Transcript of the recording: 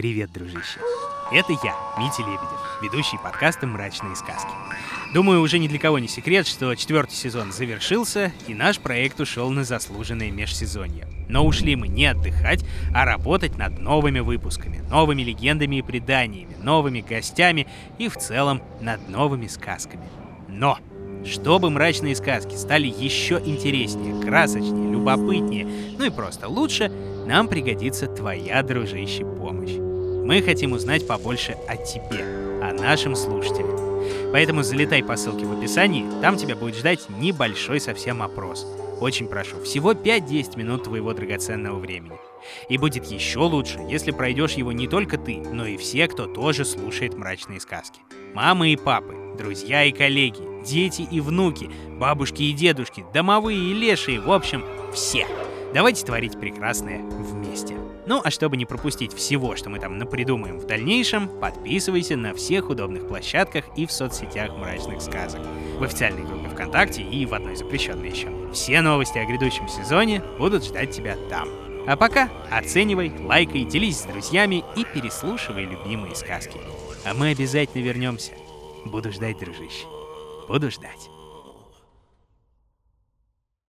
Привет, дружище. Это я, Митя Лебедев, ведущий подкаста «Мрачные сказки». Думаю, уже ни для кого не секрет, что четвертый сезон завершился, и наш проект ушел на заслуженное межсезонье. Но ушли мы не отдыхать, а работать над новыми выпусками, новыми легендами и преданиями, новыми гостями и в целом над новыми сказками. Но чтобы мрачные сказки стали еще интереснее, красочнее, любопытнее, ну и просто лучше, нам пригодится твоя, дружище, помощь. Мы хотим узнать побольше о тебе, о нашем слушателе. Поэтому залетай по ссылке в описании, там тебя будет ждать небольшой совсем опрос. Очень прошу, всего 5-10 минут твоего драгоценного времени. И будет еще лучше, если пройдешь его не только ты, но и все, кто тоже слушает мрачные сказки. Мамы и папы, друзья и коллеги, дети и внуки, бабушки и дедушки, домовые и лешие, в общем, все. Давайте творить прекрасное вместе. Ну а чтобы не пропустить всего, что мы там напридумаем в дальнейшем, подписывайся на всех удобных площадках и в соцсетях мрачных сказок. В официальной группе ВКонтакте и в одной запрещенной еще. Все новости о грядущем сезоне будут ждать тебя там. А пока оценивай, лайкай, делись с друзьями и переслушивай любимые сказки. А мы обязательно вернемся. Буду ждать, дружище. Буду ждать.